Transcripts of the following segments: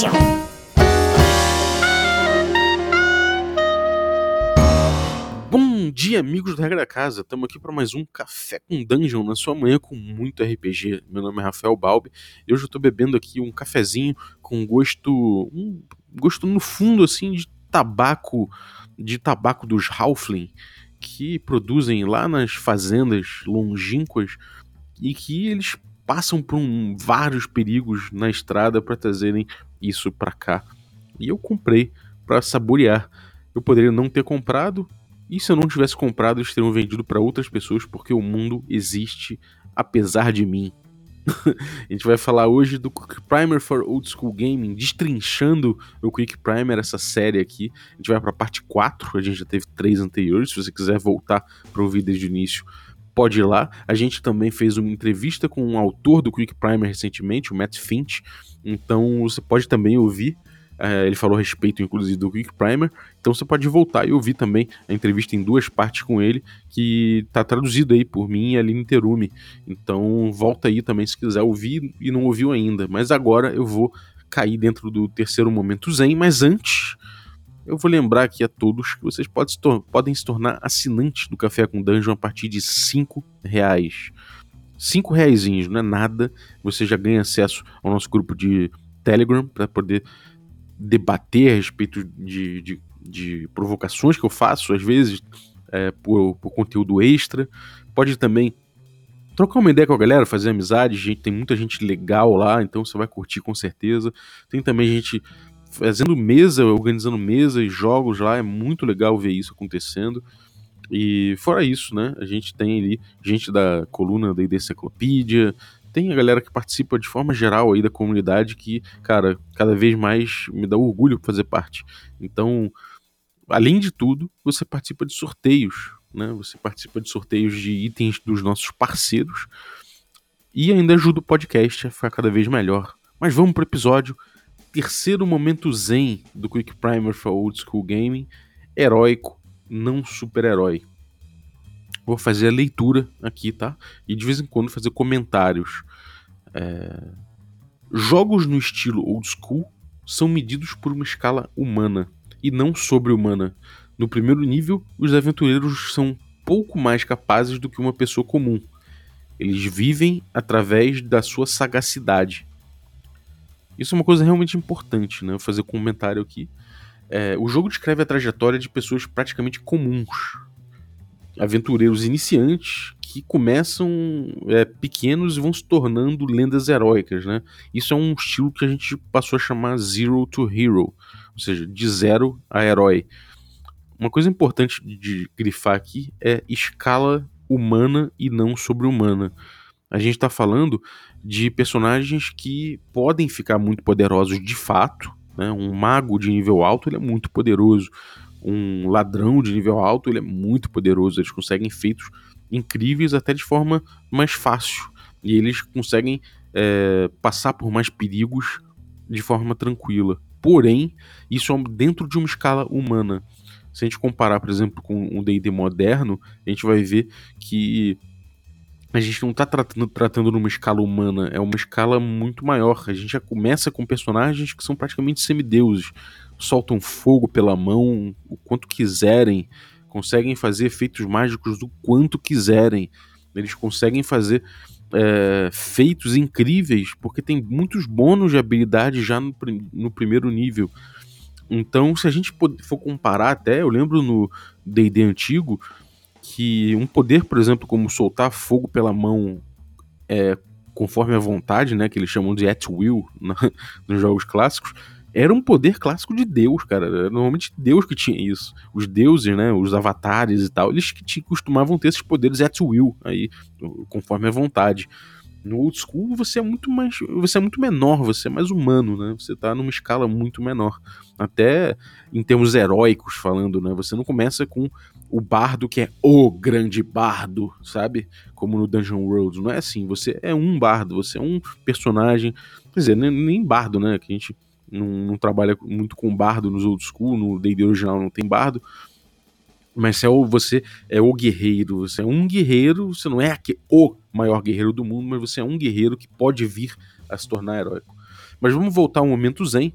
Silêncio! Bom dia, amigos do Regra da Casa. Estamos aqui para mais um Café com Dungeon na sua manhã com muito RPG. Meu nome é Rafael Balbi e hoje eu estou bebendo aqui um cafezinho com gosto, um gosto no fundo assim de tabaco, de tabaco dos Halfling que produzem lá nas fazendas longínquas e que eles passam por um, vários perigos na estrada para trazerem isso para cá. E eu comprei para saborear. Eu poderia não ter comprado, e se eu não tivesse comprado, eles teriam vendido para outras pessoas, porque o mundo existe apesar de mim. a gente vai falar hoje do Quick Primer for Old School Gaming, destrinchando o Quick Primer, essa série aqui. A gente vai para a parte 4, a gente já teve três anteriores. Se você quiser voltar para ouvir desde o início, pode ir lá. A gente também fez uma entrevista com um autor do Quick Primer recentemente, o Matt Finch. Então você pode também ouvir é, ele falou a respeito, inclusive, do Quick Primer. Então você pode voltar e ouvir também a entrevista em duas partes com ele, que está traduzido aí por mim e a Aline Terumi. Então volta aí também se quiser ouvir e não ouviu ainda. Mas agora eu vou cair dentro do terceiro momento Zen, mas antes eu vou lembrar aqui a todos que vocês podem se, podem se tornar assinantes do Café com Dungeon a partir de 5 reais. 5 reais não é nada. Você já ganha acesso ao nosso grupo de Telegram para poder debater a respeito de, de, de, provocações que eu faço, às vezes, é, por, por, conteúdo extra. Pode também trocar uma ideia com a galera, fazer amizade. Gente, tem muita gente legal lá, então você vai curtir com certeza. Tem também gente fazendo mesa, organizando mesa e jogos lá, é muito legal ver isso acontecendo. E fora isso, né, a gente tem ali gente da coluna da Enciclopédia, tem a galera que participa de forma geral aí da comunidade que, cara, cada vez mais me dá orgulho fazer parte. Então, além de tudo, você participa de sorteios, né? Você participa de sorteios de itens dos nossos parceiros e ainda ajuda o podcast a ficar cada vez melhor. Mas vamos pro episódio. Terceiro momento zen do Quick Primer for Old School Gaming. Heróico, não super-herói. Vou fazer a leitura aqui, tá? E de vez em quando fazer comentários. É... Jogos no estilo old school são medidos por uma escala humana e não sobre-humana. No primeiro nível, os aventureiros são pouco mais capazes do que uma pessoa comum. Eles vivem através da sua sagacidade. Isso é uma coisa realmente importante, né? Fazer um comentário aqui. É, o jogo descreve a trajetória de pessoas praticamente comuns, aventureiros iniciantes que começam é, pequenos e vão se tornando lendas heróicas, né? Isso é um estilo que a gente passou a chamar Zero to Hero, ou seja, de zero a herói. Uma coisa importante de grifar aqui é escala humana e não sobre-humana. A gente está falando de personagens que podem ficar muito poderosos de fato. Né? Um mago de nível alto ele é muito poderoso um ladrão de nível alto, ele é muito poderoso, eles conseguem feitos incríveis até de forma mais fácil. E eles conseguem é, passar por mais perigos de forma tranquila. Porém, isso é dentro de uma escala humana. Se a gente comparar, por exemplo, com um D&D moderno, a gente vai ver que a gente não está tratando, tratando numa escala humana, é uma escala muito maior. A gente já começa com personagens que são praticamente semideuses soltam fogo pela mão o quanto quiserem, conseguem fazer efeitos mágicos do quanto quiserem. Eles conseguem fazer é, feitos incríveis, porque tem muitos bônus de habilidade já no, no primeiro nível. Então, se a gente for comparar até, eu lembro no D&D antigo que um poder, por exemplo, como soltar fogo pela mão é, conforme a vontade, né, que eles chamam de at will na, nos jogos clássicos, era um poder clássico de Deus, cara. Era normalmente Deus que tinha isso. Os deuses, né, os avatares e tal, eles que costumavam ter esses poderes at will, aí, conforme a vontade. No old school você é muito mais, você é muito menor, você é mais humano, né? Você tá numa escala muito menor. Até em termos heróicos falando, né? Você não começa com o bardo que é o grande bardo, sabe? Como no Dungeon World, não é assim. Você é um bardo, você é um personagem, quer dizer, nem bardo, né? Que a gente não, não trabalha muito com bardo nos old school, no D&D original não tem bardo, mas é o, você é o guerreiro, você é um guerreiro, você não é aqui, o maior guerreiro do mundo, mas você é um guerreiro que pode vir a se tornar heróico. Mas vamos voltar ao momento zen.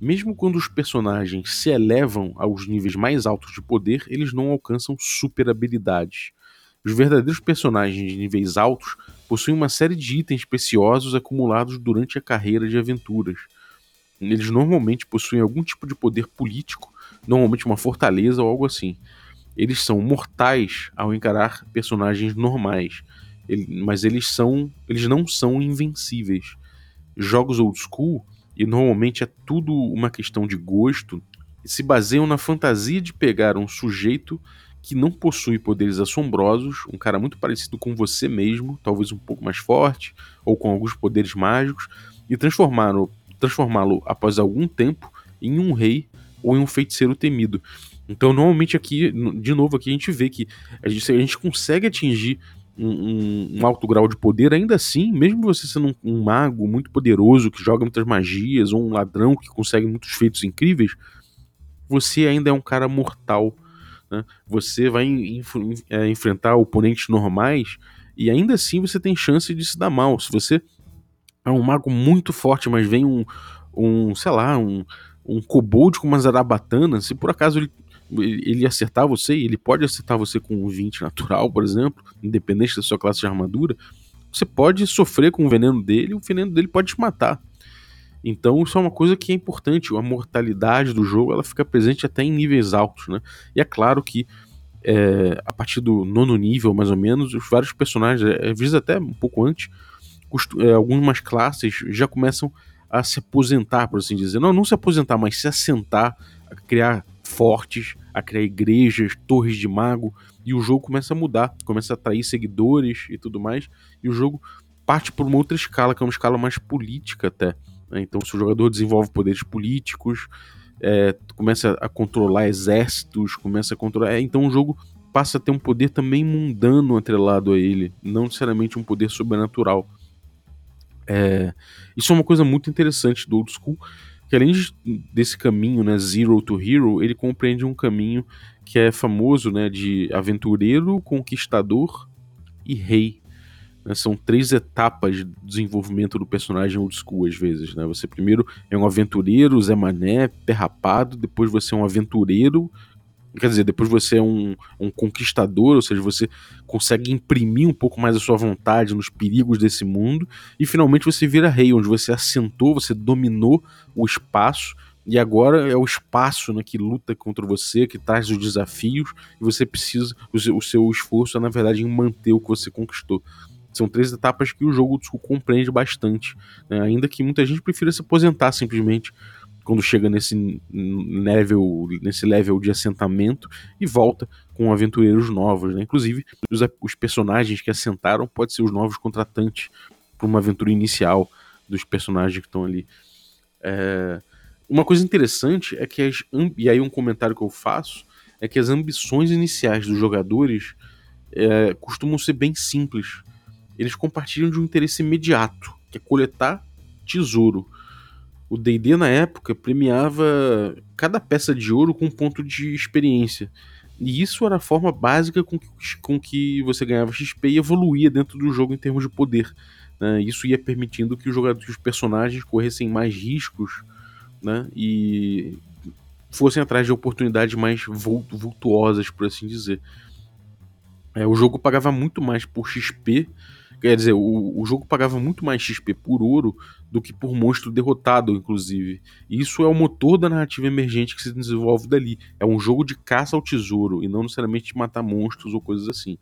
Mesmo quando os personagens se elevam aos níveis mais altos de poder, eles não alcançam super habilidades. Os verdadeiros personagens de níveis altos possuem uma série de itens preciosos acumulados durante a carreira de aventuras. Eles normalmente possuem algum tipo de poder político, normalmente uma fortaleza ou algo assim. Eles são mortais ao encarar personagens normais, mas eles são, eles não são invencíveis. Jogos old school e normalmente é tudo uma questão de gosto, se baseiam na fantasia de pegar um sujeito que não possui poderes assombrosos, um cara muito parecido com você mesmo, talvez um pouco mais forte, ou com alguns poderes mágicos, e transformá-lo transformá após algum tempo em um rei ou em um feiticeiro temido. Então, normalmente aqui, de novo, aqui a gente vê que a gente, a gente consegue atingir um, um, alto grau de poder, ainda assim, mesmo você sendo um, um, mago muito poderoso, que joga muitas magias, ou um ladrão que consegue muitos feitos incríveis, você ainda é um cara mortal. Né? Você vai é, enfrentar oponentes normais e ainda assim você tem chance de se dar mal. Se você é um mago muito forte, mas vem um, um sei lá, um, um kobold com uma zarabatana, se por acaso ele ele acertar você, ele pode acertar você com um 20 natural, por exemplo, independente da sua classe de armadura, você pode sofrer com o veneno dele o veneno dele pode te matar. Então isso é uma coisa que é importante, a mortalidade do jogo ela fica presente até em níveis altos, né? E é claro que é, a partir do nono nível, mais ou menos, os vários personagens, é, às vezes até um pouco antes, é, algumas classes já começam a se aposentar, por assim dizer. Não, não se aposentar, mas se assentar, a criar fortes, a criar igrejas, torres de mago, e o jogo começa a mudar, começa a atrair seguidores e tudo mais, e o jogo parte por uma outra escala, que é uma escala mais política até. Né? Então, se o jogador desenvolve poderes políticos, é, começa a controlar exércitos, começa a controlar. É, então o jogo passa a ter um poder também mundano atrelado a ele, não necessariamente um poder sobrenatural. É, isso é uma coisa muito interessante do Old School, que além desse caminho, né, Zero to Hero, ele compreende um caminho que é famoso, né, de aventureiro, conquistador e rei. Né, são três etapas de desenvolvimento do personagem old school, às vezes. Né? Você primeiro é um aventureiro, Zé Mané, pé rapado, depois você é um aventureiro Quer dizer, depois você é um, um conquistador, ou seja, você consegue imprimir um pouco mais a sua vontade nos perigos desse mundo, e finalmente você vira rei, onde você assentou, você dominou o espaço, e agora é o espaço né, que luta contra você, que traz os desafios, e você precisa, o seu, o seu esforço é na verdade em manter o que você conquistou. São três etapas que o jogo compreende bastante, né, ainda que muita gente prefira se aposentar simplesmente quando chega nesse level, nesse level de assentamento e volta com aventureiros novos. Né? Inclusive, os, os personagens que assentaram podem ser os novos contratantes para uma aventura inicial dos personagens que estão ali. É... Uma coisa interessante é que as, e aí um comentário que eu faço é que as ambições iniciais dos jogadores é, costumam ser bem simples. Eles compartilham de um interesse imediato, que é coletar tesouro o D&D na época premiava cada peça de ouro com um ponto de experiência. E isso era a forma básica com que, com que você ganhava XP e evoluía dentro do jogo em termos de poder. Né? Isso ia permitindo que os jogadores, os personagens corressem mais riscos né? e fossem atrás de oportunidades mais vultuosas, por assim dizer. É, o jogo pagava muito mais por XP Quer dizer, o, o jogo pagava muito mais XP por ouro do que por monstro derrotado, inclusive. E isso é o motor da narrativa emergente que se desenvolve dali. É um jogo de caça ao tesouro e não necessariamente de matar monstros ou coisas assim.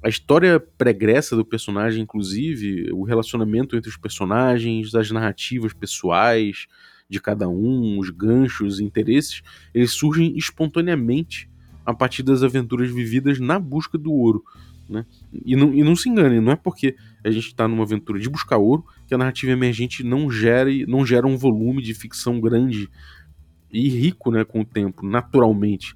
A história pregressa do personagem, inclusive, o relacionamento entre os personagens, as narrativas pessoais de cada um, os ganchos, interesses, eles surgem espontaneamente a partir das aventuras vividas na busca do ouro. Né? E, não, e não se engane, não é porque a gente está numa aventura de buscar ouro que a narrativa emergente não gera, não gera um volume de ficção grande e rico né, com o tempo, naturalmente.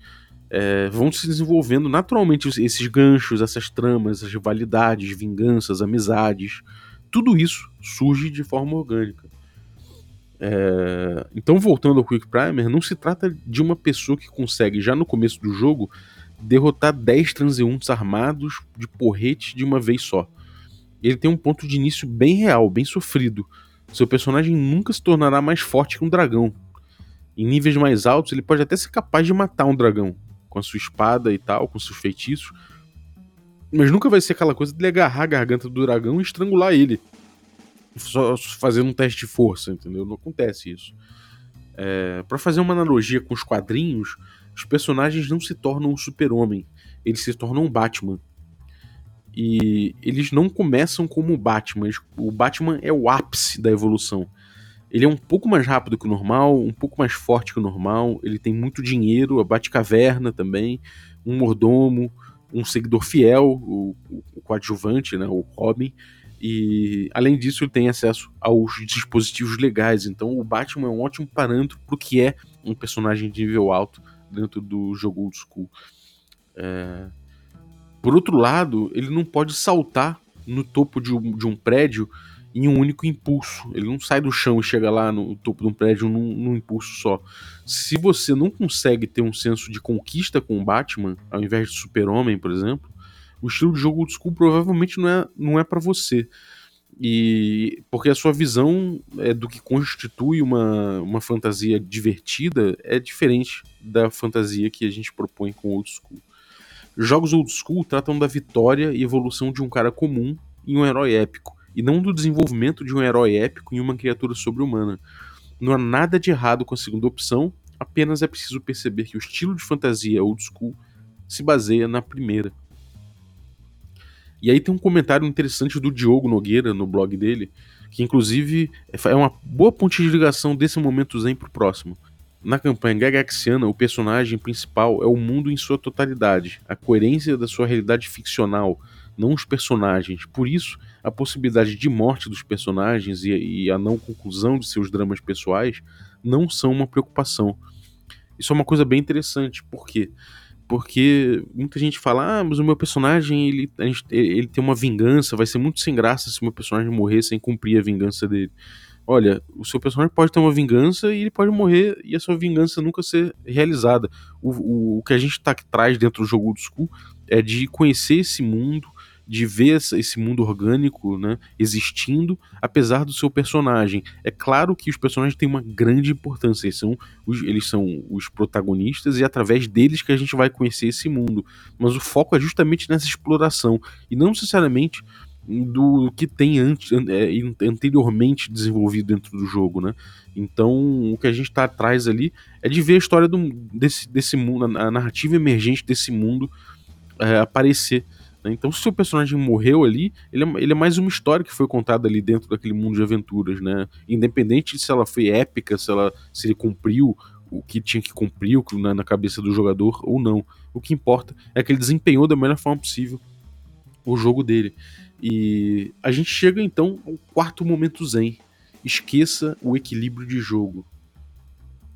É, vão se desenvolvendo naturalmente esses ganchos, essas tramas, essas rivalidades, vinganças, amizades. Tudo isso surge de forma orgânica. É, então, voltando ao Quick Primer, não se trata de uma pessoa que consegue, já no começo do jogo, derrotar 10 transeuntes armados de porrete de uma vez só. Ele tem um ponto de início bem real, bem sofrido. Seu personagem nunca se tornará mais forte que um dragão. em níveis mais altos, ele pode até ser capaz de matar um dragão com a sua espada e tal, com seus feitiços. Mas nunca vai ser aquela coisa de ele agarrar a garganta do dragão e estrangular ele. Só fazendo um teste de força, entendeu? Não acontece isso. É, para fazer uma analogia com os quadrinhos, os personagens não se tornam um super-homem, eles se tornam um Batman. E eles não começam como o Batman. O Batman é o ápice da evolução. Ele é um pouco mais rápido que o normal, um pouco mais forte que o normal. Ele tem muito dinheiro, a Batcaverna também, um mordomo, um seguidor fiel, o, o coadjuvante, né, o Robin. E além disso, ele tem acesso aos dispositivos legais. Então, o Batman é um ótimo parâmetro para o que é um personagem de nível alto dentro do jogo old school. É... Por outro lado, ele não pode saltar no topo de um, de um prédio em um único impulso. Ele não sai do chão e chega lá no topo de um prédio num, num, impulso só. Se você não consegue ter um senso de conquista com o Batman, ao invés de Super-Homem, por exemplo, o estilo de jogo old school provavelmente não é, não é para você. E porque a sua visão é do que constitui uma, uma fantasia divertida é diferente da fantasia que a gente propõe com old school. Jogos old school tratam da vitória e evolução de um cara comum em um herói épico, e não do desenvolvimento de um herói épico em uma criatura sobre-humana. Não há nada de errado com a segunda opção, apenas é preciso perceber que o estilo de fantasia old school se baseia na primeira. E aí tem um comentário interessante do Diogo Nogueira no blog dele, que inclusive é uma boa ponte de ligação desse momento zen pro próximo. Na campanha Gagaxiana, o personagem principal é o mundo em sua totalidade, a coerência da sua realidade ficcional, não os personagens. Por isso, a possibilidade de morte dos personagens e, e a não conclusão de seus dramas pessoais não são uma preocupação. Isso é uma coisa bem interessante, por quê? Porque muita gente fala, ah, mas o meu personagem ele, ele tem uma vingança, vai ser muito sem graça se o meu personagem morrer sem cumprir a vingança dele olha, o seu personagem pode ter uma vingança e ele pode morrer e a sua vingança nunca ser realizada. O, o, o que a gente tá, traz dentro do jogo old school é de conhecer esse mundo, de ver esse mundo orgânico né, existindo, apesar do seu personagem. É claro que os personagens têm uma grande importância, eles são, os, eles são os protagonistas e é através deles que a gente vai conhecer esse mundo. Mas o foco é justamente nessa exploração e não necessariamente do que tem antes, é, anteriormente desenvolvido dentro do jogo, né? Então, o que a gente está atrás ali é de ver a história do, desse, desse mundo, a narrativa emergente desse mundo é, aparecer. Né? Então, se o personagem morreu ali, ele é, ele é, mais uma história que foi contada ali dentro daquele mundo de aventuras, né? Independente de se ela foi épica, se, ela, se ele cumpriu o que tinha que cumprir na, na cabeça do jogador ou não. O que importa é que ele desempenhou da melhor forma possível o jogo dele. E a gente chega então ao quarto momento zen. Esqueça o equilíbrio de jogo.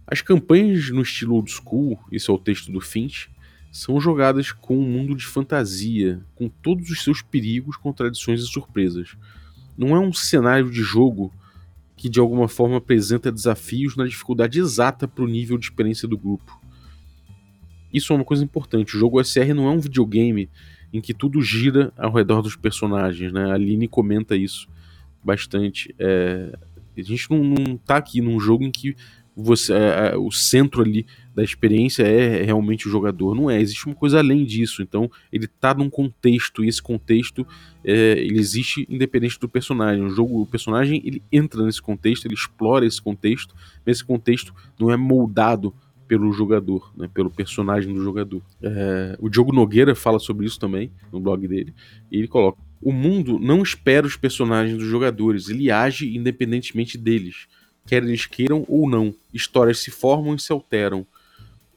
As campanhas no estilo old school, esse é o texto do Finch, são jogadas com um mundo de fantasia, com todos os seus perigos, contradições e surpresas. Não é um cenário de jogo que de alguma forma apresenta desafios na dificuldade exata para o nível de experiência do grupo. Isso é uma coisa importante. O jogo SR não é um videogame em que tudo gira ao redor dos personagens, né? A Aline comenta isso bastante. É, a gente não, não tá aqui num jogo em que você é, é, o centro ali da experiência é realmente o jogador. Não é, existe uma coisa além disso. Então, ele tá num contexto, e esse contexto é, ele existe independente do personagem. O jogo, o personagem, ele entra nesse contexto, ele explora esse contexto, mas esse contexto não é moldado pelo jogador, né, pelo personagem do jogador. É, o Diogo Nogueira fala sobre isso também no blog dele, e ele coloca: O mundo não espera os personagens dos jogadores, ele age independentemente deles, quer eles queiram ou não. Histórias se formam e se alteram,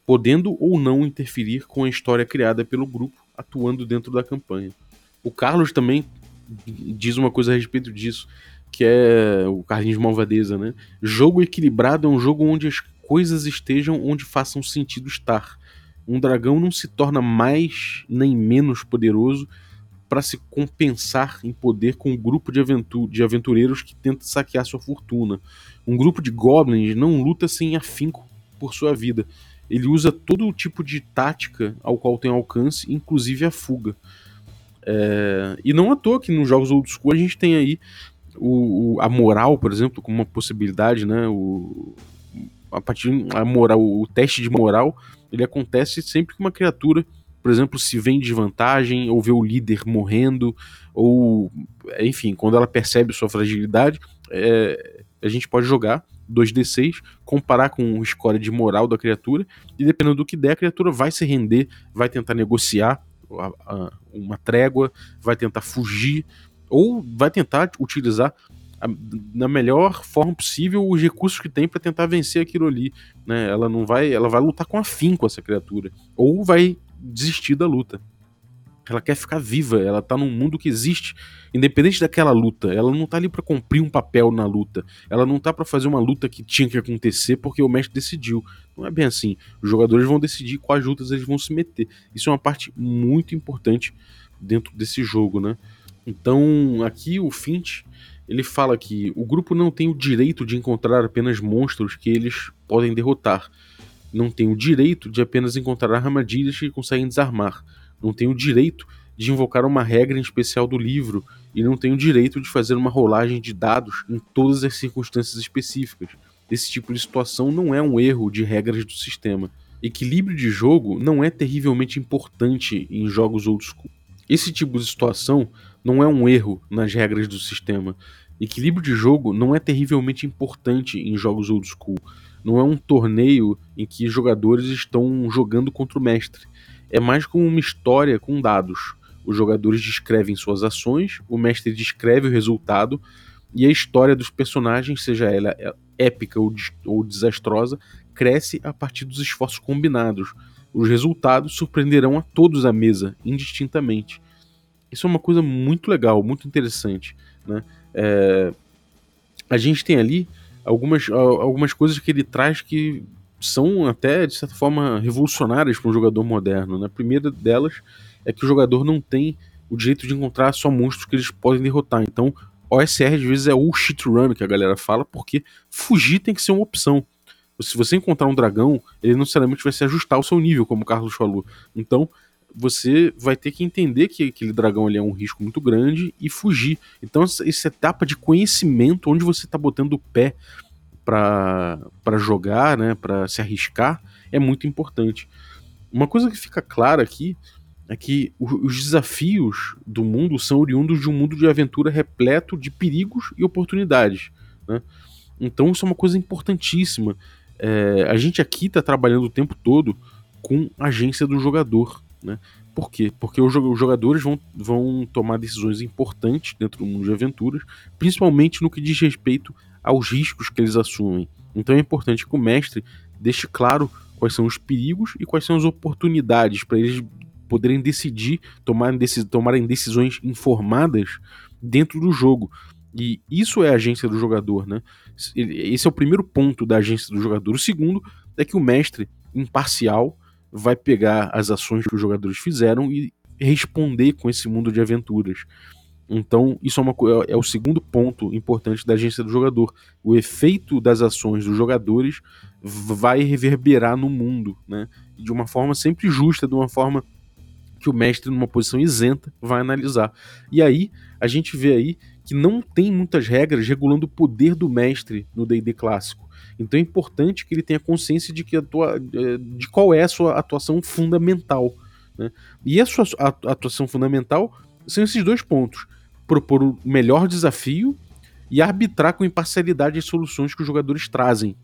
podendo ou não interferir com a história criada pelo grupo, atuando dentro da campanha. O Carlos também diz uma coisa a respeito disso, que é o Carlinhos Malvadeza, né? Jogo equilibrado é um jogo onde as coisas estejam onde façam sentido estar. Um dragão não se torna mais nem menos poderoso para se compensar em poder com um grupo de, aventu de aventureiros que tenta saquear sua fortuna. Um grupo de goblins não luta sem afinco por sua vida. Ele usa todo tipo de tática ao qual tem alcance, inclusive a fuga. É... E não à toa que nos jogos old school a gente tem aí o, o, a moral, por exemplo, como uma possibilidade, né? O, a partir a moral, o teste de moral, ele acontece sempre que uma criatura, por exemplo, se vem de vantagem ou vê o líder morrendo ou enfim, quando ela percebe sua fragilidade, é, a gente pode jogar 2d6, comparar com o score de moral da criatura, e dependendo do que der, a criatura vai se render, vai tentar negociar uma trégua, vai tentar fugir, ou vai tentar utilizar na melhor forma possível os recursos que tem para tentar vencer aquilo ali. Né? Ela não vai, ela vai lutar com afinco essa criatura, ou vai desistir da luta. Ela quer ficar viva, ela tá num mundo que existe, independente daquela luta. Ela não tá ali para cumprir um papel na luta. Ela não tá para fazer uma luta que tinha que acontecer porque o mestre decidiu. Não é bem assim. Os jogadores vão decidir quais lutas eles vão se meter. Isso é uma parte muito importante dentro desse jogo, né? Então, aqui o Finch, ele fala que o grupo não tem o direito de encontrar apenas monstros que eles podem derrotar. Não tem o direito de apenas encontrar armadilhas que conseguem desarmar não tem o direito de invocar uma regra em especial do livro e não tem o direito de fazer uma rolagem de dados em todas as circunstâncias específicas. Esse tipo de situação não é um erro de regras do sistema. Equilíbrio de jogo não é terrivelmente importante em jogos old school. Esse tipo de situação não é um erro nas regras do sistema. Equilíbrio de jogo não é terrivelmente importante em jogos old school. Não é um torneio em que jogadores estão jogando contra o mestre é mais como uma história com dados. Os jogadores descrevem suas ações, o mestre descreve o resultado, e a história dos personagens, seja ela épica ou, ou desastrosa, cresce a partir dos esforços combinados. Os resultados surpreenderão a todos à mesa, indistintamente. Isso é uma coisa muito legal, muito interessante. Né? É... A gente tem ali algumas, algumas coisas que ele traz que são até, de certa forma, revolucionárias para um jogador moderno. Né? A primeira delas é que o jogador não tem o direito de encontrar só monstros que eles podem derrotar. Então, OSR às vezes é o shit run que a galera fala, porque fugir tem que ser uma opção. Se você encontrar um dragão, ele não necessariamente vai se ajustar ao seu nível, como o Carlos falou. Então, você vai ter que entender que aquele dragão ali é um risco muito grande e fugir. Então, essa etapa de conhecimento, onde você está botando o pé para jogar, né, para se arriscar, é muito importante. Uma coisa que fica clara aqui é que os desafios do mundo são oriundos de um mundo de aventura repleto de perigos e oportunidades. Né? Então isso é uma coisa importantíssima. É, a gente aqui está trabalhando o tempo todo com a agência do jogador. Né? Por quê? Porque os jogadores vão, vão tomar decisões importantes dentro do mundo de aventuras, principalmente no que diz respeito aos riscos que eles assumem. Então é importante que o mestre deixe claro quais são os perigos e quais são as oportunidades para eles poderem decidir, tomarem, tomarem decisões informadas dentro do jogo. E isso é a agência do jogador, né? Esse é o primeiro ponto da agência do jogador. O segundo é que o mestre, imparcial, vai pegar as ações que os jogadores fizeram e responder com esse mundo de aventuras. Então, isso é, uma, é, o segundo ponto importante da agência do jogador. O efeito das ações dos jogadores vai reverberar no mundo, né? De uma forma sempre justa, de uma forma que o mestre, numa posição isenta, vai analisar. E aí, a gente vê aí que não tem muitas regras regulando o poder do mestre no D&D clássico. Então é importante que ele tenha consciência de, que atua, de qual é a sua atuação fundamental. Né? E a sua atuação fundamental são esses dois pontos propor o melhor desafio e arbitrar com imparcialidade as soluções que os jogadores trazem,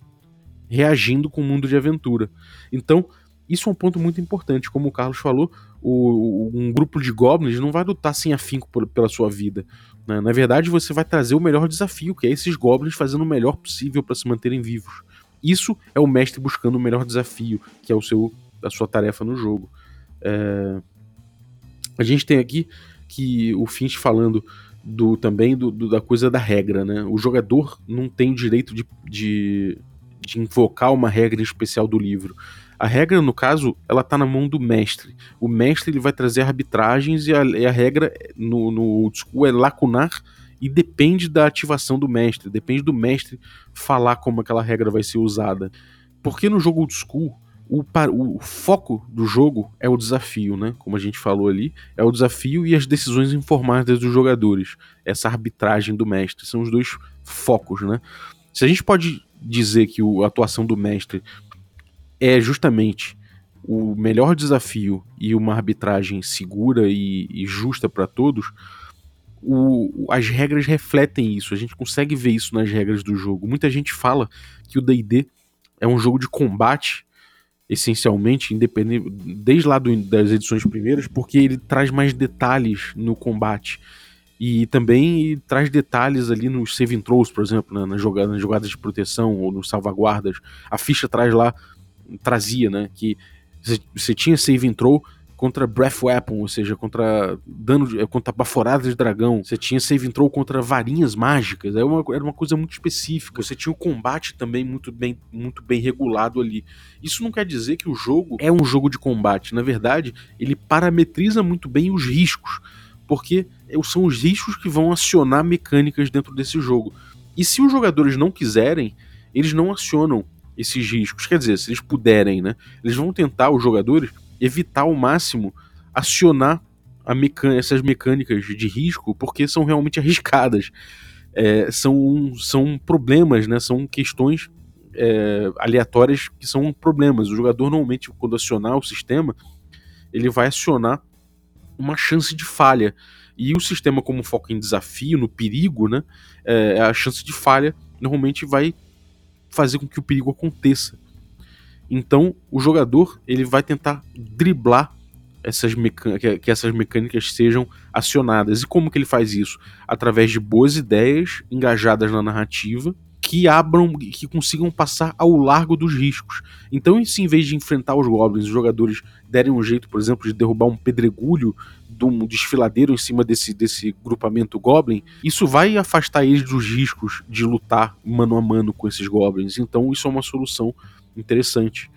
reagindo com o mundo de aventura. Então, isso é um ponto muito importante. Como o Carlos falou, o, um grupo de goblins não vai lutar sem afinco pela sua vida. Né? Na verdade, você vai trazer o melhor desafio, que é esses goblins fazendo o melhor possível para se manterem vivos. Isso é o mestre buscando o melhor desafio, que é o seu, a sua tarefa no jogo. É... A gente tem aqui que o Finch falando do também do, do, da coisa da regra, né? O jogador não tem o direito de, de, de, invocar uma regra especial do livro. A regra, no caso, ela tá na mão do mestre. O mestre ele vai trazer arbitragens e a, e a regra no, no old school é lacunar e depende da ativação do mestre, depende do mestre falar como aquela regra vai ser usada. Porque no jogo old school, o, o, foco do jogo é o desafio, né? Como a gente falou ali, é o desafio e as decisões informadas dos jogadores. Essa arbitragem do mestre são os dois focos, né? Se a gente pode dizer que o, a atuação do mestre é justamente o melhor desafio e uma arbitragem segura e, e justa para todos, o, as regras refletem isso. A gente consegue ver isso nas regras do jogo. Muita gente fala que o D&D é um jogo de combate, essencialmente, independente desde lá do, das edições primeiras, porque ele traz mais detalhes no combate. E também traz detalhes ali nos save throws, por exemplo, né, nas, jogadas, nas jogadas de proteção ou nos salvaguardas. A ficha traz lá, trazia, né, que você tinha save throw contra Breath Weapon, ou seja, contra dano de, contra baforadas de dragão. Você tinha save throw contra varinhas mágicas. Era uma, era uma coisa muito específica. Você tinha o combate também muito bem, muito bem regulado ali. Isso não quer dizer que o jogo é um jogo de combate. Na verdade, ele parametriza muito bem os riscos, porque são os riscos que vão acionar mecânicas dentro desse jogo. E se os jogadores não quiserem, eles não acionam esses riscos. Quer dizer, se eles puderem, né? Eles vão tentar, os jogadores, evitar ao máximo acionar essas mecânicas de risco, porque são realmente arriscadas. É, são, são problemas, né? São questões é, aleatórias que são problemas. O jogador normalmente, quando acionar o sistema, ele vai acionar uma chance de falha. E o sistema, como foca em desafio, no perigo, né? É, a chance de falha normalmente vai fazer com que o perigo aconteça. Então, o jogador ele vai tentar driblar essas que essas mecânicas sejam acionadas. E como que ele faz isso? Através de boas ideias engajadas na narrativa que abram, que consigam passar ao largo dos riscos. Então, se em vez de enfrentar os goblins, os jogadores derem um jeito, por exemplo, de derrubar um pedregulho de um desfiladeiro em cima desse, desse grupamento goblin, isso vai afastar eles dos riscos de lutar mano a mano com esses goblins. Então, isso é uma solução interessante.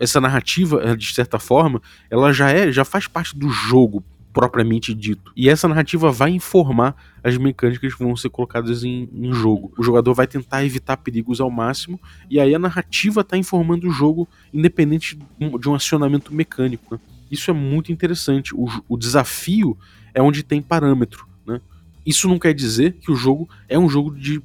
Essa narrativa, de certa forma, ela já é, já faz parte do jogo propriamente dito. E essa narrativa vai informar as mecânicas que vão ser colocadas em, em, jogo. O jogador vai tentar evitar perigos ao máximo, e aí a narrativa está informando o jogo, independente de um acionamento mecânico. Né? Isso é muito interessante. O, o desafio é onde tem parâmetro. Né? Isso não quer dizer que o jogo é um jogo de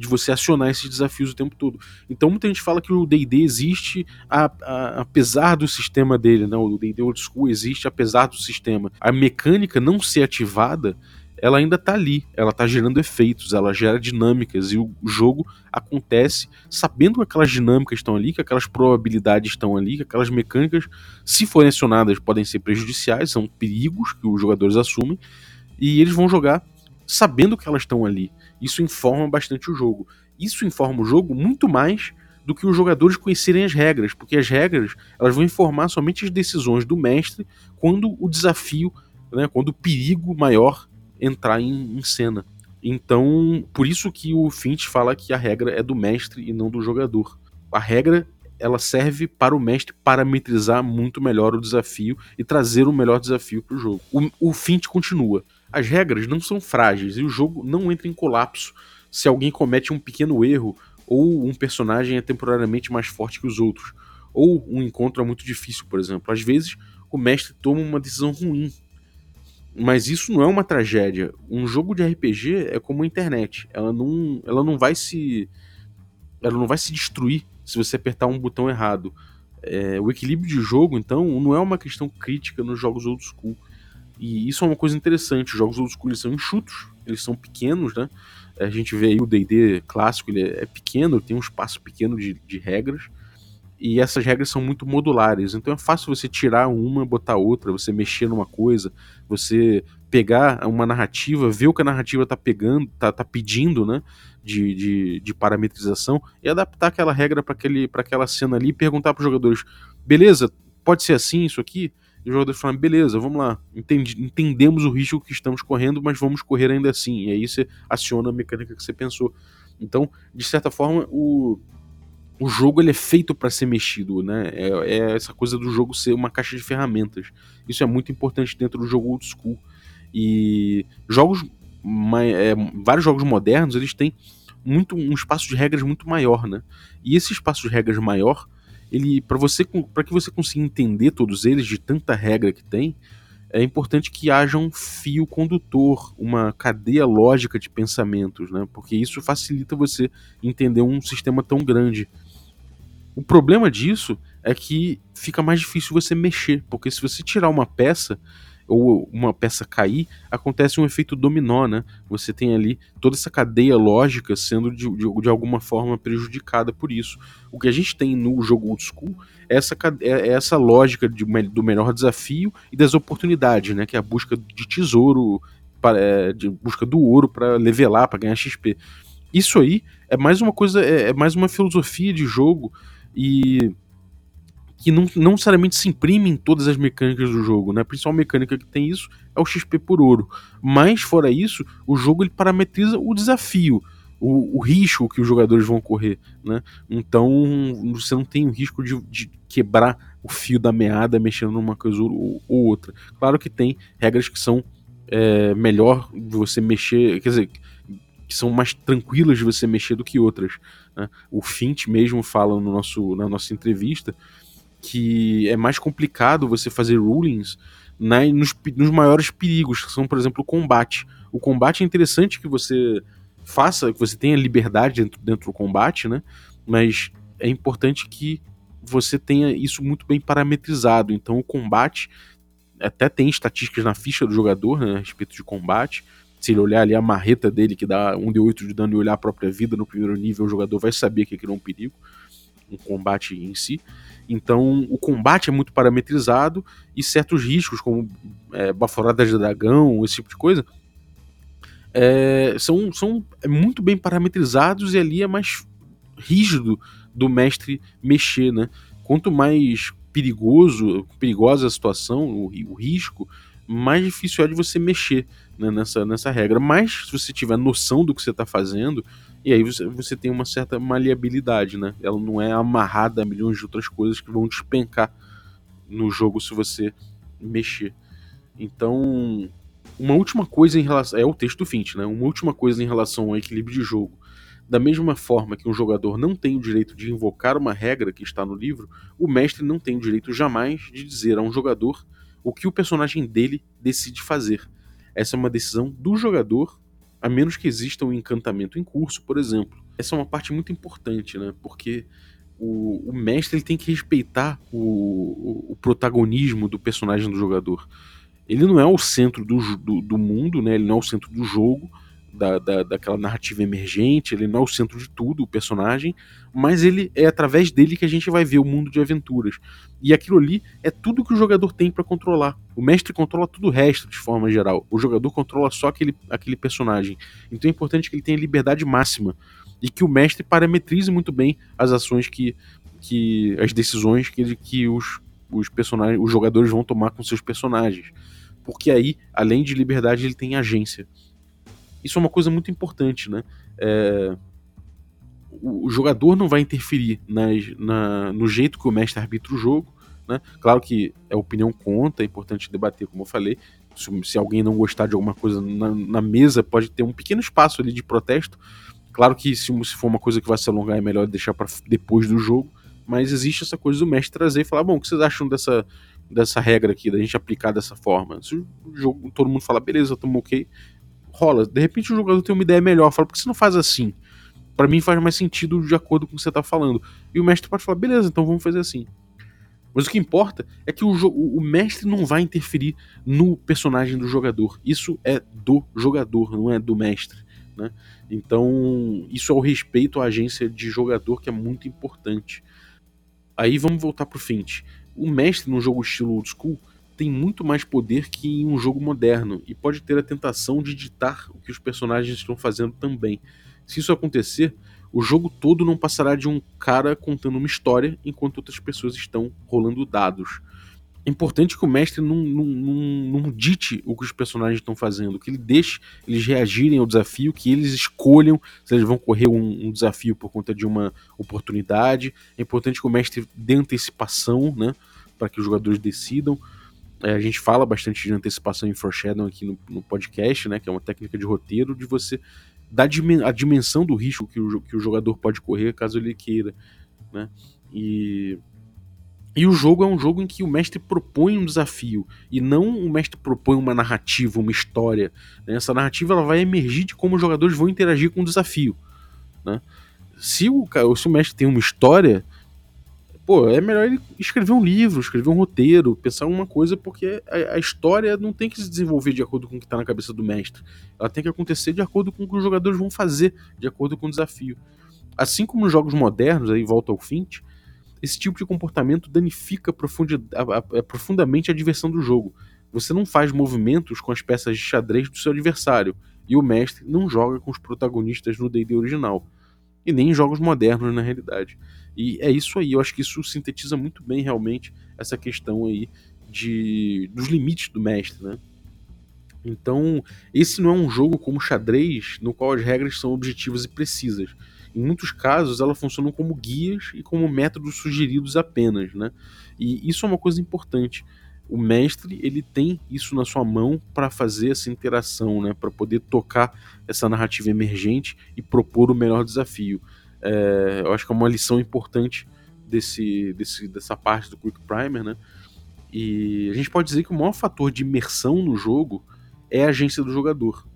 de você acionar esses desafios o tempo todo. Então muita gente fala que o D&D existe a, a, apesar do sistema dele, né? O D&D Old School existe apesar do sistema. A mecânica não ser ativada, ela ainda está ali, ela está gerando efeitos, ela gera dinâmicas e o jogo acontece sabendo que aquelas dinâmicas estão ali, que aquelas probabilidades estão ali, que aquelas mecânicas, se forem acionadas, podem ser prejudiciais, são perigos que os jogadores assumem e eles vão jogar sabendo que elas estão ali. Isso informa bastante o jogo. Isso informa o jogo muito mais do que os jogadores conhecerem as regras, porque as regras elas vão informar somente as decisões do mestre quando o desafio, né, quando o perigo maior entrar em, em cena. Então, por isso que o Finch fala que a regra é do mestre e não do jogador. A regra ela serve para o mestre parametrizar muito melhor o desafio e trazer o melhor desafio para o jogo. O Finch continua. As regras não são frágeis e o jogo não entra em colapso se alguém comete um pequeno erro ou um personagem é temporariamente mais forte que os outros, ou um encontro é muito difícil, por exemplo. Às vezes o mestre toma uma decisão ruim, mas isso não é uma tragédia. Um jogo de RPG é como a internet, ela não, ela não vai se ela não vai se destruir se você apertar um botão errado. É, o equilíbrio de jogo, então, não é uma questão crítica nos jogos old school. E isso é uma coisa interessante. Os jogos old school são enxutos, eles são pequenos, né? A gente vê aí o D&D clássico, ele é pequeno, tem um espaço pequeno de, de regras. E essas regras são muito modulares, então é fácil você tirar uma, botar outra, você mexer numa coisa, você pegar uma narrativa, ver o que a narrativa tá pegando, tá, tá pedindo, né, de, de, de parametrização e adaptar aquela regra para aquela cena ali e perguntar para os jogadores, beleza, pode ser assim isso aqui? Os jogadores falam, beleza, vamos lá, entendi, entendemos o risco que estamos correndo, mas vamos correr ainda assim. E aí você aciona a mecânica que você pensou. Então, de certa forma, o, o jogo ele é feito para ser mexido, né? É, é, essa coisa do jogo ser uma caixa de ferramentas. Isso é muito importante dentro do jogo old school. E jogos, é, vários jogos modernos, eles têm muito um espaço de regras muito maior, né? E esse espaço de regras maior ele para você para que você consiga entender todos eles de tanta regra que tem, é importante que haja um fio condutor, uma cadeia lógica de pensamentos, né? Porque isso facilita você entender um sistema tão grande. O problema disso é que fica mais difícil você mexer, porque se você tirar uma peça ou uma peça cair, acontece um efeito dominó, né? Você tem ali toda essa cadeia lógica sendo de, de, de alguma forma prejudicada por isso. O que a gente tem no jogo old school é essa, é, é essa lógica de, do melhor desafio e das oportunidades, né? Que é a busca de tesouro, é, de busca do ouro para levelar, para ganhar XP. Isso aí é mais uma coisa, é, é mais uma filosofia de jogo e que não, não necessariamente se imprime em todas as mecânicas do jogo, né? A principal mecânica que tem isso é o XP por ouro. Mas, fora isso, o jogo ele parametriza o desafio, o, o risco que os jogadores vão correr, né? Então, você não tem o risco de, de quebrar o fio da meada mexendo numa coisa ou, ou outra. Claro que tem regras que são é, melhor você mexer, quer dizer, que são mais tranquilas de você mexer do que outras. Né? O Fint mesmo fala no nosso, na nossa entrevista que é mais complicado você fazer rulings né, nos, nos maiores perigos, que são, por exemplo, o combate. O combate é interessante que você faça, que você tenha liberdade dentro, dentro do combate, né? Mas é importante que você tenha isso muito bem parametrizado. Então o combate até tem estatísticas na ficha do jogador né, a respeito de combate. Se ele olhar ali a marreta dele, que dá 1 de 8 de dano, e olhar a própria vida no primeiro nível, o jogador vai saber que aquilo é um perigo, um combate em si. Então, o combate é muito parametrizado e certos riscos, como é, baforadas de dragão, esse tipo de coisa, é, são, são é muito bem parametrizados e ali é mais rígido do mestre mexer, né? Quanto mais perigoso, perigosa a situação, o, o risco, mais difícil é de você mexer né, nessa, nessa regra. Mas se você tiver noção do que você está fazendo, e aí você, você tem uma certa maleabilidade, né? Ela não é amarrada a milhões de outras coisas que vão despencar no jogo se você mexer. Então, uma última coisa em relação. É o texto do Fint, né? Uma última coisa em relação ao equilíbrio de jogo. Da mesma forma que um jogador não tem o direito de invocar uma regra que está no livro, o mestre não tem o direito jamais de dizer a um jogador o que o personagem dele decide fazer. Essa é uma decisão do jogador a menos que exista um encantamento em curso, por exemplo. Essa é uma parte muito importante, né? Porque o, o mestre ele tem que respeitar o, o, o, protagonismo do personagem do jogador. Ele não é o centro do, do, do mundo, né? Ele não é o centro do jogo, da, da, daquela narrativa emergente, ele não é o centro de tudo, o personagem, mas ele é através dele que a gente vai ver o mundo de aventuras. E aquilo ali é tudo que o jogador tem para controlar. O mestre controla tudo o resto, de forma geral. O jogador controla só aquele, aquele personagem. Então é importante que ele tenha liberdade máxima e que o mestre parametrize muito bem as ações que, que as decisões que, ele, que os, os personagens, os jogadores vão tomar com seus personagens. Porque aí, além de liberdade, ele tem agência. Isso é uma coisa muito importante, né? É, o, jogador não vai interferir nas, na, no jeito que o mestre arbitra o jogo, né? Claro que a opinião conta, é importante debater, como eu falei. Se, se alguém não gostar de alguma coisa na, na, mesa, pode ter um pequeno espaço ali de protesto. Claro que se, se for uma coisa que vai se alongar, é melhor deixar para depois do jogo. Mas existe essa coisa do mestre trazer e falar: bom, o que vocês acham dessa, dessa regra aqui, da gente aplicar dessa forma? Se o jogo, todo mundo fala, beleza, estamos ok, rola. De repente o jogador tem uma ideia melhor, fala, por que você não faz assim? Para mim faz mais sentido de acordo com o que você tá falando. E o mestre pode falar, beleza, então vamos fazer assim. Mas o que importa é que o, o mestre não vai interferir no personagem do jogador. Isso é do jogador, não é do mestre. Né? Então, isso é o respeito à agência de jogador que é muito importante. Aí vamos voltar pro Fint. O mestre no jogo estilo old school tem muito mais poder que em um jogo moderno e pode ter a tentação de ditar o que os personagens estão fazendo também. Se isso acontecer, o jogo todo não passará de um cara contando uma história enquanto outras pessoas estão rolando dados. É importante que o mestre não, não, não, não dite o que os personagens estão fazendo, que ele deixe eles reagirem ao desafio, que eles escolham se eles vão correr um, um desafio por conta de uma oportunidade. É importante que o mestre dê antecipação, né, para que os jogadores decidam. É, a gente fala bastante de antecipação em foreshadow aqui no, no, podcast, né, que é uma técnica de roteiro de você dar a dimensão do risco que o, que o jogador pode correr caso ele queira, né? E E o jogo é um jogo em que o mestre propõe um desafio e não o mestre propõe uma narrativa, uma história. Né? Essa narrativa ela vai emergir de como os jogadores vão interagir com o desafio. Né? Se, o, se o mestre tem uma história, pô, é melhor ele escrever um livro, escrever um roteiro, pensar uma coisa, porque a, a, história não tem que se desenvolver de acordo com o que está na cabeça do mestre. Ela tem que acontecer de acordo com o que os jogadores vão fazer, de acordo com o desafio. Assim como nos jogos modernos, aí volta ao Fint, esse tipo de comportamento danifica é, profundamente a diversão do jogo. Você não faz movimentos com as peças de xadrez do seu adversário, e o mestre não joga com os protagonistas no D&D original, e nem em jogos modernos na realidade. E é isso aí, eu acho que isso sintetiza muito bem realmente essa questão aí de dos limites do mestre, né? Então, esse não é um jogo como xadrez, no qual as regras são objetivas e precisas. Em muitos casos, elas funcionam como guias e como métodos sugeridos apenas, né? E isso é uma coisa importante. O mestre ele tem isso na sua mão para fazer essa interação, né? Para poder tocar essa narrativa emergente e propor o melhor desafio. É, eu acho que é uma lição importante desse, desse, dessa parte do Quick Primer, né? E a gente pode dizer que o maior fator de imersão no jogo é a agência do jogador.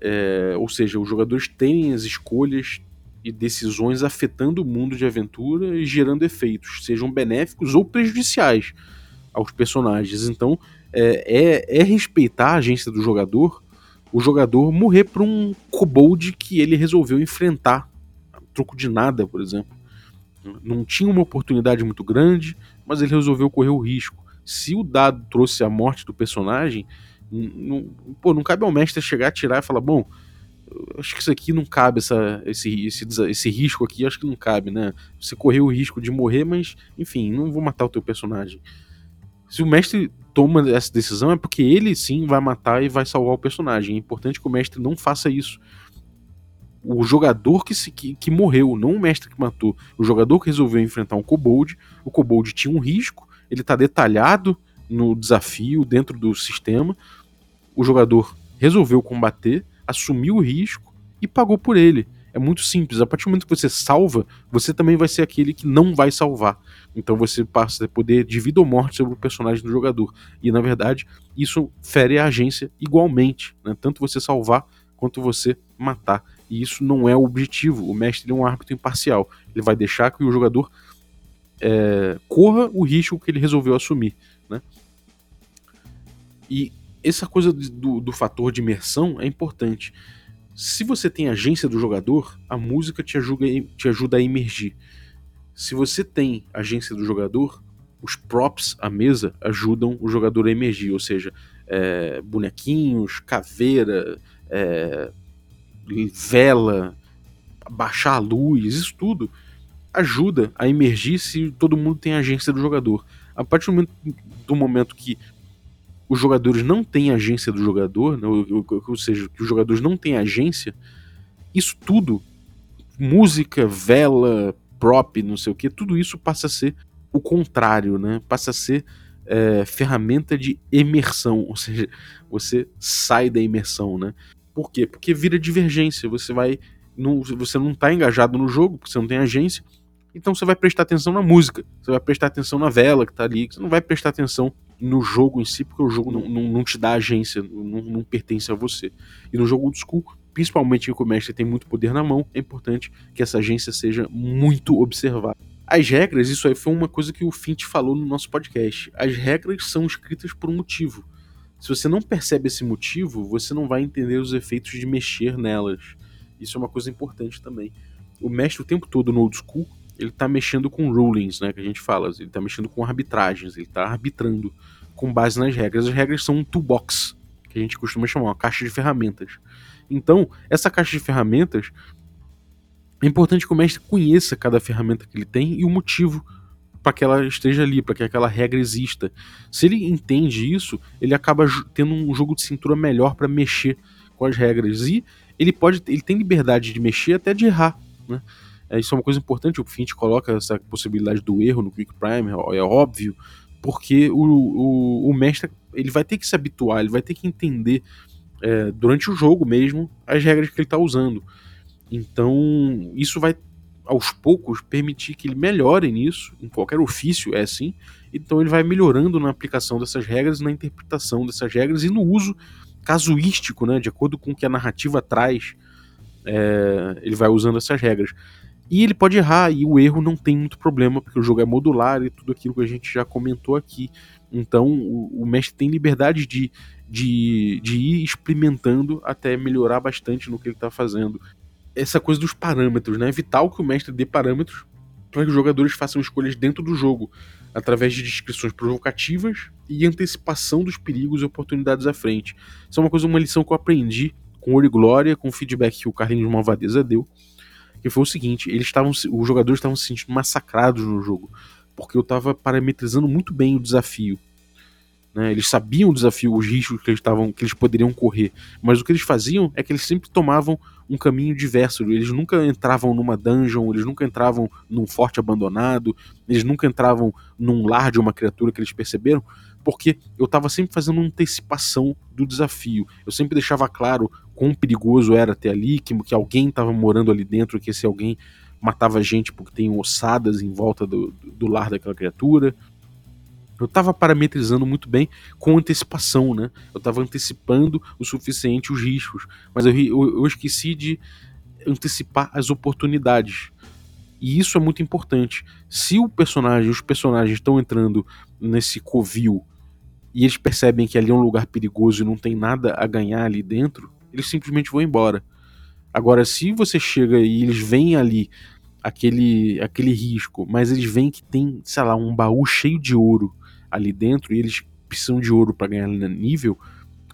É, ou seja, os jogadores têm as escolhas, e decisões afetando o mundo de aventura e gerando efeitos, sejam benéficos ou prejudiciais aos personagens. Então, é, é, é respeitar a agência do jogador o jogador morrer para um kobold que ele resolveu enfrentar, troco de nada, por exemplo. Não tinha uma oportunidade muito grande, mas ele resolveu correr o risco. Se o dado trouxe a morte do personagem, não, pô, não cabe ao mestre chegar, tirar e falar: bom, acho que isso aqui não cabe, essa, esse, esse, esse risco aqui, acho que não cabe, né? Você correu o risco de morrer, mas, enfim, não vou matar o teu personagem. Se o mestre toma essa decisão, é porque ele sim vai matar e vai salvar o personagem. É importante que o mestre não faça isso. O jogador que, se, que, que morreu, não o mestre que matou. O jogador que resolveu enfrentar um kobold. O kobold tinha um risco, ele está detalhado no desafio, dentro do sistema. O jogador resolveu combater assumiu o risco e pagou por ele. É muito simples. A partir do momento que você salva, você também vai ser aquele que não vai salvar. Então você passa a poder de vida ou morte sobre o personagem do jogador. E na verdade, isso fere a agência igualmente. Né? Tanto você salvar quanto você matar. E isso não é o objetivo. O mestre é um árbitro imparcial. Ele vai deixar que o jogador é, corra o risco que ele resolveu assumir. Né? E essa coisa do, do fator de imersão é importante. Se você tem agência do jogador, a música te ajuda, te ajuda a emergir. Se você tem agência do jogador, os props, a mesa, ajudam o jogador a emergir, ou seja, é, bonequinhos, caveira, é, vela, baixar a luz, isso tudo ajuda a emergir se todo mundo tem agência do jogador. A partir do momento, do momento que os jogadores não têm agência do jogador, né, ou, ou, seja, que os jogadores não têm agência, isso tudo, música, vela, prop, não sei o que, tudo isso passa a ser o contrário, né? Passa a ser é, ferramenta de imersão, ou seja, você sai da imersão, né? Por quê? Porque vira divergência, você vai. Não, você não está engajado no jogo, porque você não tem agência, então você vai prestar atenção na música, você vai prestar atenção na vela que está ali, você não vai prestar atenção no jogo em si, porque o jogo não, não, não te dá agência, não, não, pertence a você. E no jogo old school, principalmente em que o mestre tem muito poder na mão, é importante que essa agência seja muito observada. As regras, isso aí foi uma coisa que o Fint falou no nosso podcast. As regras são escritas por um motivo. Se você não percebe esse motivo, você não vai entender os efeitos de mexer nelas. Isso é uma coisa importante também. O mestre o tempo todo no old school ele está mexendo com rulings, né, que a gente fala, ele está mexendo com arbitragens, ele está arbitrando com base nas regras. As regras são um toolbox, que a gente costuma chamar, uma caixa de ferramentas. Então, essa caixa de ferramentas, é importante que o mestre conheça cada ferramenta que ele tem e o motivo para que ela esteja ali, para que aquela regra exista. Se ele entende isso, ele acaba tendo um jogo de cintura melhor para mexer com as regras e ele pode, ele tem liberdade de mexer até de errar, né? É, isso é uma coisa importante, o Fint coloca essa possibilidade do erro no Quick Prime, é óbvio, porque o, o, o mestre ele vai ter que se habituar, ele vai ter que entender é, durante o jogo mesmo as regras que ele está usando. Então, isso vai aos poucos, permitir que ele melhore nisso, em qualquer ofício é assim, então ele vai melhorando na aplicação dessas regras, na interpretação dessas regras e no uso casuístico, né, de acordo com o que a narrativa traz, é, ele vai usando essas regras. E ele pode errar, e o erro não tem muito problema, porque o jogo é modular e tudo aquilo que a gente já comentou aqui. Então o, o mestre tem liberdade de, de, de ir experimentando até melhorar bastante no que ele está fazendo. Essa coisa dos parâmetros, né? É vital que o mestre dê parâmetros para que os jogadores façam escolhas dentro do jogo, através de descrições provocativas e antecipação dos perigos e oportunidades à frente. Isso é uma coisa, uma lição que eu aprendi com Ouro e Glória, com o feedback que o Carlinhos Malvadeza deu, que foi o seguinte: eles estavam, os jogadores estavam se sentindo massacrados no jogo, porque eu estava parametrizando muito bem o desafio. Né? Eles sabiam o desafio, os riscos que eles, tavam, que eles poderiam correr, mas o que eles faziam é que eles sempre tomavam um caminho diverso. Eles nunca entravam numa dungeon, eles nunca entravam num forte abandonado, eles nunca entravam num lar de uma criatura que eles perceberam, porque eu estava sempre fazendo uma antecipação do desafio. Eu sempre deixava claro quão perigoso era ter ali, que, que alguém estava morando ali dentro, que esse alguém matava gente porque tem ossadas em volta do, do lar daquela criatura. Eu estava parametrizando muito bem com antecipação, né? Eu estava antecipando o suficiente os riscos, mas eu, eu, eu esqueci de antecipar as oportunidades. E isso é muito importante. Se o personagem, os personagens estão entrando nesse covil e eles percebem que ali é um lugar perigoso e não tem nada a ganhar ali dentro, eles simplesmente vão embora. Agora, se você chega e eles veem ali aquele, aquele risco, mas eles veem que tem, sei lá, um baú cheio de ouro ali dentro e eles precisam de ouro para ganhar nível,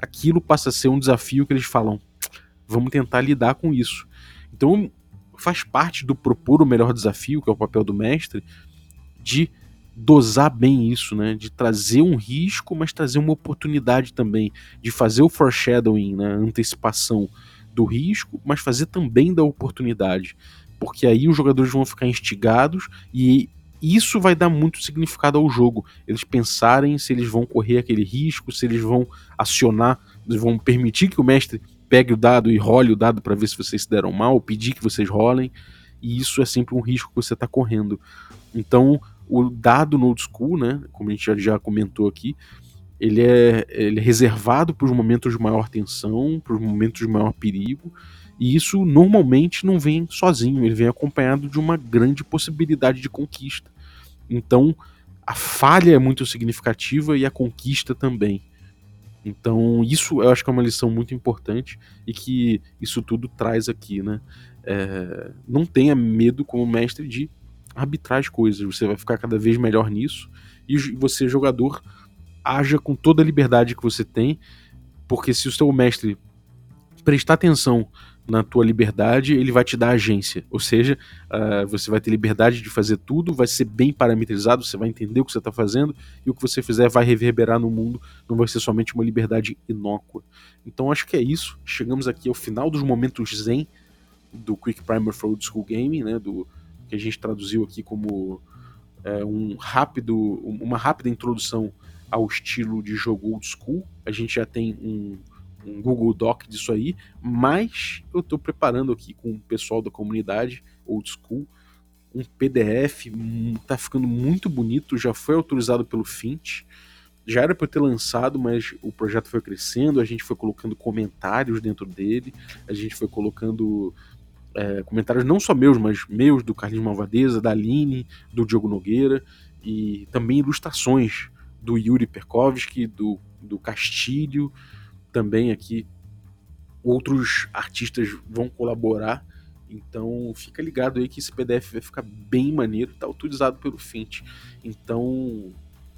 aquilo passa a ser um desafio que eles falam: vamos tentar lidar com isso. Então faz parte do propor o melhor desafio, que é o papel do mestre, de dosar bem isso, né? De trazer um risco, mas trazer uma oportunidade também, de fazer o foreshadowing, né? antecipação do risco, mas fazer também da oportunidade, porque aí os jogadores vão ficar instigados e isso vai dar muito significado ao jogo. Eles pensarem se eles vão correr aquele risco, se eles vão acionar, eles vão permitir que o mestre pegue o dado e role o dado para ver se vocês se deram mal, pedir que vocês rolem. E isso é sempre um risco que você está correndo. Então, o dado no old school, né, como a gente já, já comentou aqui, ele é, ele é reservado para os momentos de maior tensão, para os momentos de maior perigo, e isso normalmente não vem sozinho, ele vem acompanhado de uma grande possibilidade de conquista. Então, a falha é muito significativa e a conquista também. Então, isso eu acho que é uma lição muito importante e que isso tudo traz aqui, né? É, não tenha medo como mestre de arbitrar as coisas, você vai ficar cada vez melhor nisso e você, jogador, haja com toda a liberdade que você tem, porque se o seu mestre prestar atenção na tua liberdade, ele vai te dar agência. Ou seja, uh, você vai ter liberdade de fazer tudo, vai ser bem parametrizado, você vai entender o que você está fazendo e o que você fizer vai reverberar no mundo, não vai ser somente uma liberdade inócua. Então acho que é isso. Chegamos aqui ao final dos momentos zen do Quick Primer for Old School Gaming, né, do que a gente traduziu aqui como é, um rápido, uma rápida introdução ao estilo de jogo old school. A gente já tem um um Google Doc disso aí, mas eu estou preparando aqui com o pessoal da comunidade Old School um PDF, tá ficando muito bonito, já foi autorizado pelo Fint, já era para ter lançado, mas o projeto foi crescendo, a gente foi colocando comentários dentro dele, a gente foi colocando é, comentários não só meus, mas meus, do Carlinhos Malvadeza, da Aline, do Diogo Nogueira, e também ilustrações do Yuri Perkovski, do, do Castilho, também aqui outros artistas vão colaborar. Então fica ligado aí que esse PDF vai ficar bem maneiro, tá autorizado pelo Fint. Então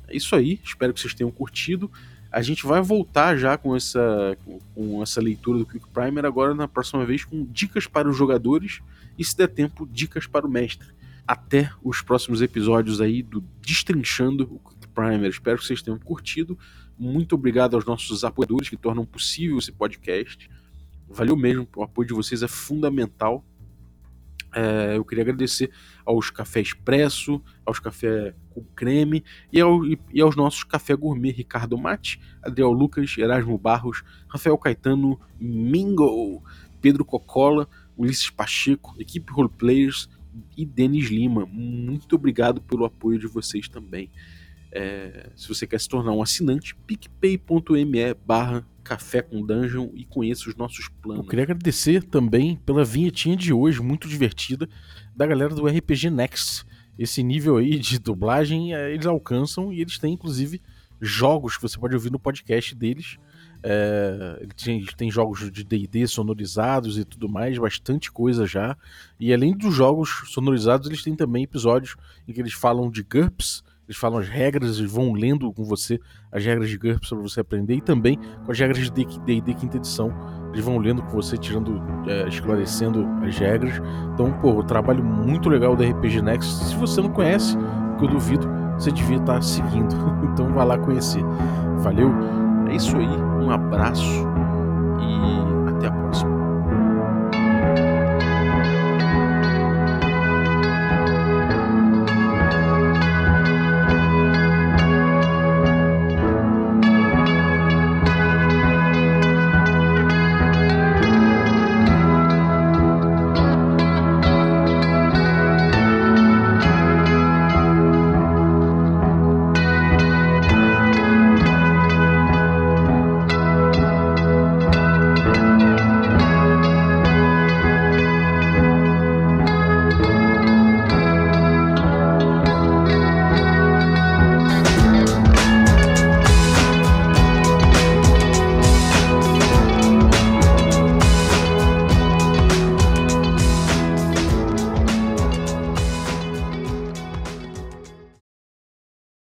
é isso aí, espero que vocês tenham curtido. A gente vai voltar já com essa, com essa leitura do Quick Primer agora na próxima vez com dicas para os jogadores e se der tempo, dicas para o mestre. Até os próximos episódios aí do Destrinchando o Quick Primer. Espero que vocês tenham curtido. Muito obrigado aos nossos apoiadores que tornam possível esse podcast. Valeu mesmo, o apoio de vocês é fundamental. É, eu queria agradecer aos Café Expresso, aos Café com Creme e, ao, e, aos nossos Café Gourmet Ricardo Mate, Adriel Lucas, Erasmo Barros, Rafael Caetano, Mingo, Pedro Cocola, Ulisses Pacheco, equipe Roleplayers, e Denis Lima. Muito obrigado pelo apoio de vocês também. É, se você quer se tornar um assinante, picpay.me barra café com dungeon e conheça os nossos planos. Eu queria agradecer também pela vinhetinha de hoje, muito divertida, da galera do RPG Next. Esse nível aí de dublagem é, eles alcançam e eles têm inclusive jogos que você pode ouvir no podcast deles. É, eles têm jogos de DD sonorizados e tudo mais, bastante coisa já. E além dos jogos sonorizados, eles têm também episódios em que eles falam de GURPS, eles falam as regras e vão lendo com você as regras de GURPS para você aprender e também com as regras de D&D quinta edição. Eles vão lendo com você, tirando, é, esclarecendo as regras. Então, pô, o trabalho muito legal da RPG Next. Se você não conhece, que eu duvido, você devia estar tá seguindo. então, vá lá conhecer. Valeu. É isso aí. Um abraço e